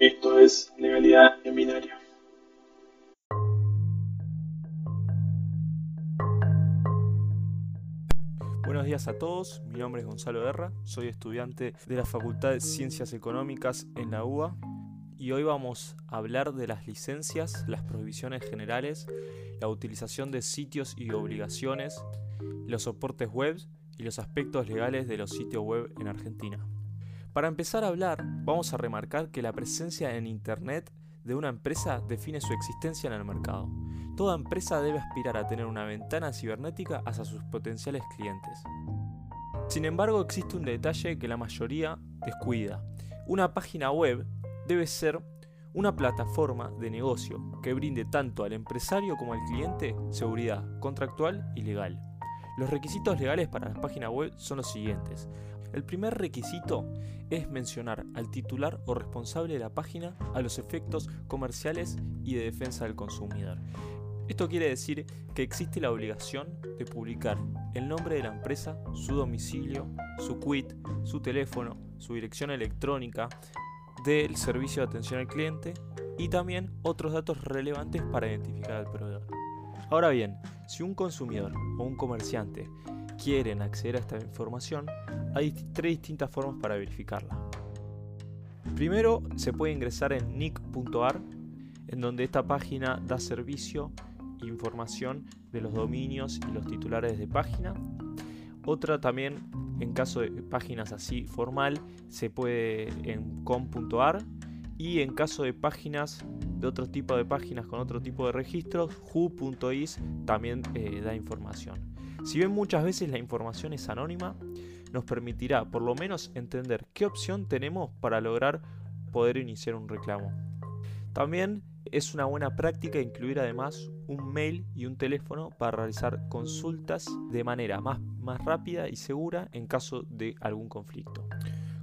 Esto es Legalidad en Binario. Buenos días a todos, mi nombre es Gonzalo Guerra, soy estudiante de la Facultad de Ciencias Económicas en la UBA y hoy vamos a hablar de las licencias, las prohibiciones generales, la utilización de sitios y obligaciones, los soportes web y los aspectos legales de los sitios web en Argentina. Para empezar a hablar, vamos a remarcar que la presencia en Internet de una empresa define su existencia en el mercado. Toda empresa debe aspirar a tener una ventana cibernética hacia sus potenciales clientes. Sin embargo, existe un detalle que la mayoría descuida. Una página web debe ser una plataforma de negocio que brinde tanto al empresario como al cliente seguridad contractual y legal. Los requisitos legales para la página web son los siguientes. El primer requisito es mencionar al titular o responsable de la página a los efectos comerciales y de defensa del consumidor. Esto quiere decir que existe la obligación de publicar el nombre de la empresa, su domicilio, su quit, su teléfono, su dirección electrónica del servicio de atención al cliente y también otros datos relevantes para identificar al proveedor. Ahora bien, si un consumidor o un comerciante quieren acceder a esta información, hay tres distintas formas para verificarla. Primero, se puede ingresar en nick.ar, en donde esta página da servicio e información de los dominios y los titulares de página. Otra también, en caso de páginas así formal, se puede en com.ar y en caso de páginas de otro tipo de páginas con otro tipo de registros, who.is también eh, da información. Si bien muchas veces la información es anónima, nos permitirá por lo menos entender qué opción tenemos para lograr poder iniciar un reclamo. También es una buena práctica incluir además un mail y un teléfono para realizar consultas de manera más, más rápida y segura en caso de algún conflicto.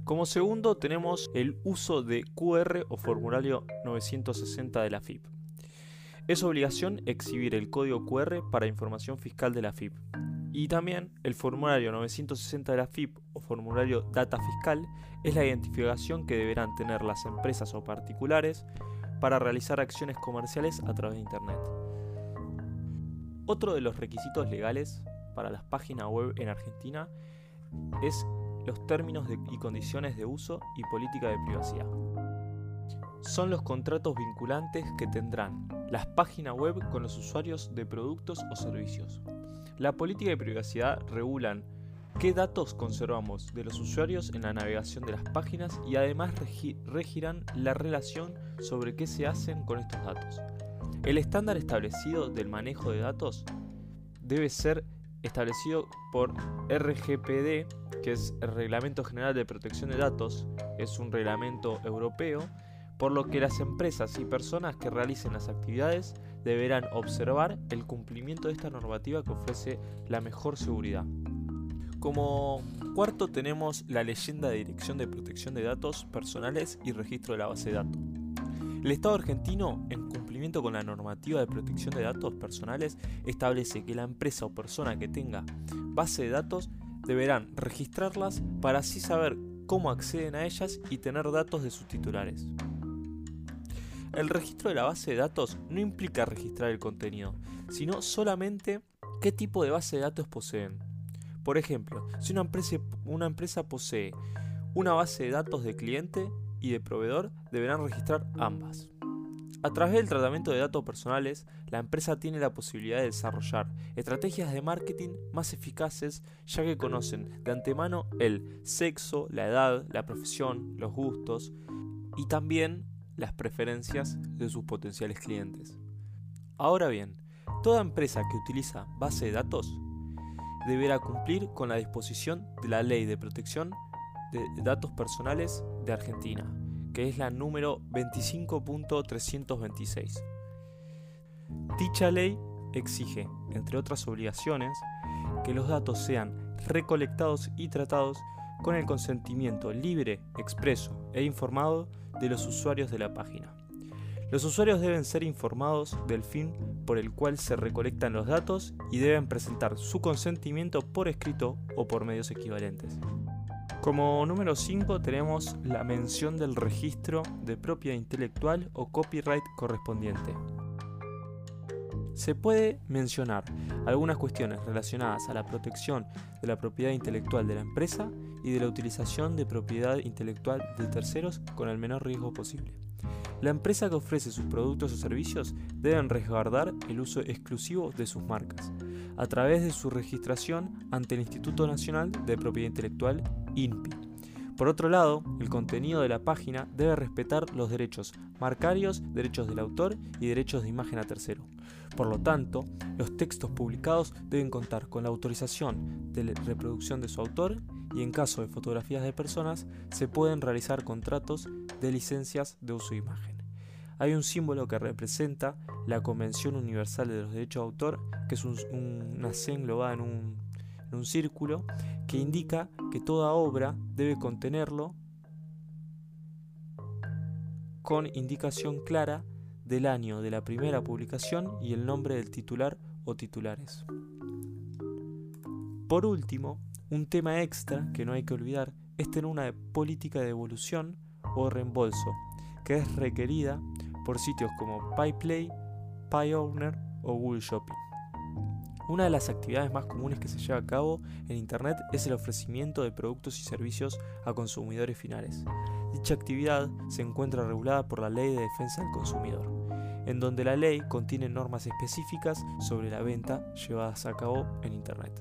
Como segundo tenemos el uso de QR o formulario 960 de la FIP. Es obligación exhibir el código QR para información fiscal de la FIP. Y también el formulario 960 de la FIP o formulario Data Fiscal es la identificación que deberán tener las empresas o particulares para realizar acciones comerciales a través de Internet. Otro de los requisitos legales para las páginas web en Argentina es los términos y condiciones de uso y política de privacidad. Son los contratos vinculantes que tendrán las páginas web con los usuarios de productos o servicios. La política de privacidad regulan qué datos conservamos de los usuarios en la navegación de las páginas y además regirán la relación sobre qué se hacen con estos datos. El estándar establecido del manejo de datos debe ser establecido por RGPD, que es el Reglamento General de Protección de Datos, es un reglamento europeo, por lo que las empresas y personas que realicen las actividades deberán observar el cumplimiento de esta normativa que ofrece la mejor seguridad. Como cuarto tenemos la leyenda de Dirección de Protección de Datos Personales y Registro de la Base de Datos. El Estado argentino, en cumplimiento con la normativa de protección de datos personales, establece que la empresa o persona que tenga base de datos deberán registrarlas para así saber cómo acceden a ellas y tener datos de sus titulares. El registro de la base de datos no implica registrar el contenido, sino solamente qué tipo de base de datos poseen. Por ejemplo, si una empresa, una empresa posee una base de datos de cliente y de proveedor, deberán registrar ambas. A través del tratamiento de datos personales, la empresa tiene la posibilidad de desarrollar estrategias de marketing más eficaces ya que conocen de antemano el sexo, la edad, la profesión, los gustos y también las preferencias de sus potenciales clientes. Ahora bien, toda empresa que utiliza base de datos deberá cumplir con la disposición de la Ley de Protección de Datos Personales de Argentina, que es la número 25.326. Dicha ley exige, entre otras obligaciones, que los datos sean recolectados y tratados con el consentimiento libre, expreso e informado de los usuarios de la página. Los usuarios deben ser informados del fin por el cual se recolectan los datos y deben presentar su consentimiento por escrito o por medios equivalentes. Como número 5 tenemos la mención del registro de propiedad intelectual o copyright correspondiente. Se puede mencionar algunas cuestiones relacionadas a la protección de la propiedad intelectual de la empresa y de la utilización de propiedad intelectual de terceros con el menor riesgo posible. La empresa que ofrece sus productos o servicios debe resguardar el uso exclusivo de sus marcas, a través de su registración ante el Instituto Nacional de Propiedad Intelectual, INPI. Por otro lado, el contenido de la página debe respetar los derechos marcarios, derechos del autor y derechos de imagen a tercero. Por lo tanto, los textos publicados deben contar con la autorización de reproducción de su autor y en caso de fotografías de personas se pueden realizar contratos de licencias de uso de imagen. Hay un símbolo que representa la Convención Universal de los Derechos de Autor, que es una C englobada en un, en un círculo, que indica que toda obra debe contenerlo con indicación clara del año de la primera publicación y el nombre del titular o titulares. Por último, un tema extra que no hay que olvidar es tener una política de devolución o reembolso, que es requerida por sitios como PyPlay, PyOwner o Google Shopping. Una de las actividades más comunes que se lleva a cabo en Internet es el ofrecimiento de productos y servicios a consumidores finales. Dicha actividad se encuentra regulada por la Ley de Defensa del Consumidor, en donde la ley contiene normas específicas sobre la venta llevadas a cabo en Internet.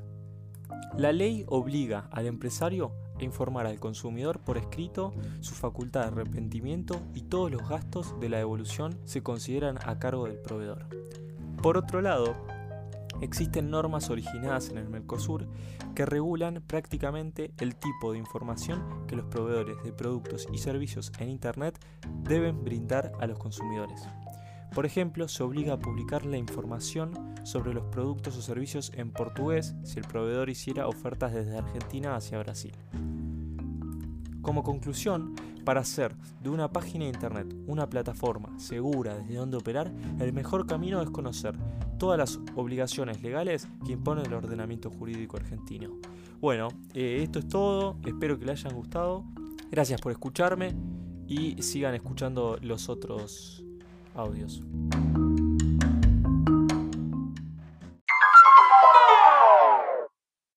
La ley obliga al empresario a informar al consumidor por escrito su facultad de arrepentimiento y todos los gastos de la devolución se consideran a cargo del proveedor. Por otro lado, existen normas originadas en el Mercosur que regulan prácticamente el tipo de información que los proveedores de productos y servicios en Internet deben brindar a los consumidores. Por ejemplo, se obliga a publicar la información sobre los productos o servicios en portugués si el proveedor hiciera ofertas desde Argentina hacia Brasil. Como conclusión, para hacer de una página de internet una plataforma segura desde donde operar, el mejor camino es conocer todas las obligaciones legales que impone el ordenamiento jurídico argentino. Bueno, eh, esto es todo, espero que les hayan gustado, gracias por escucharme y sigan escuchando los otros audios.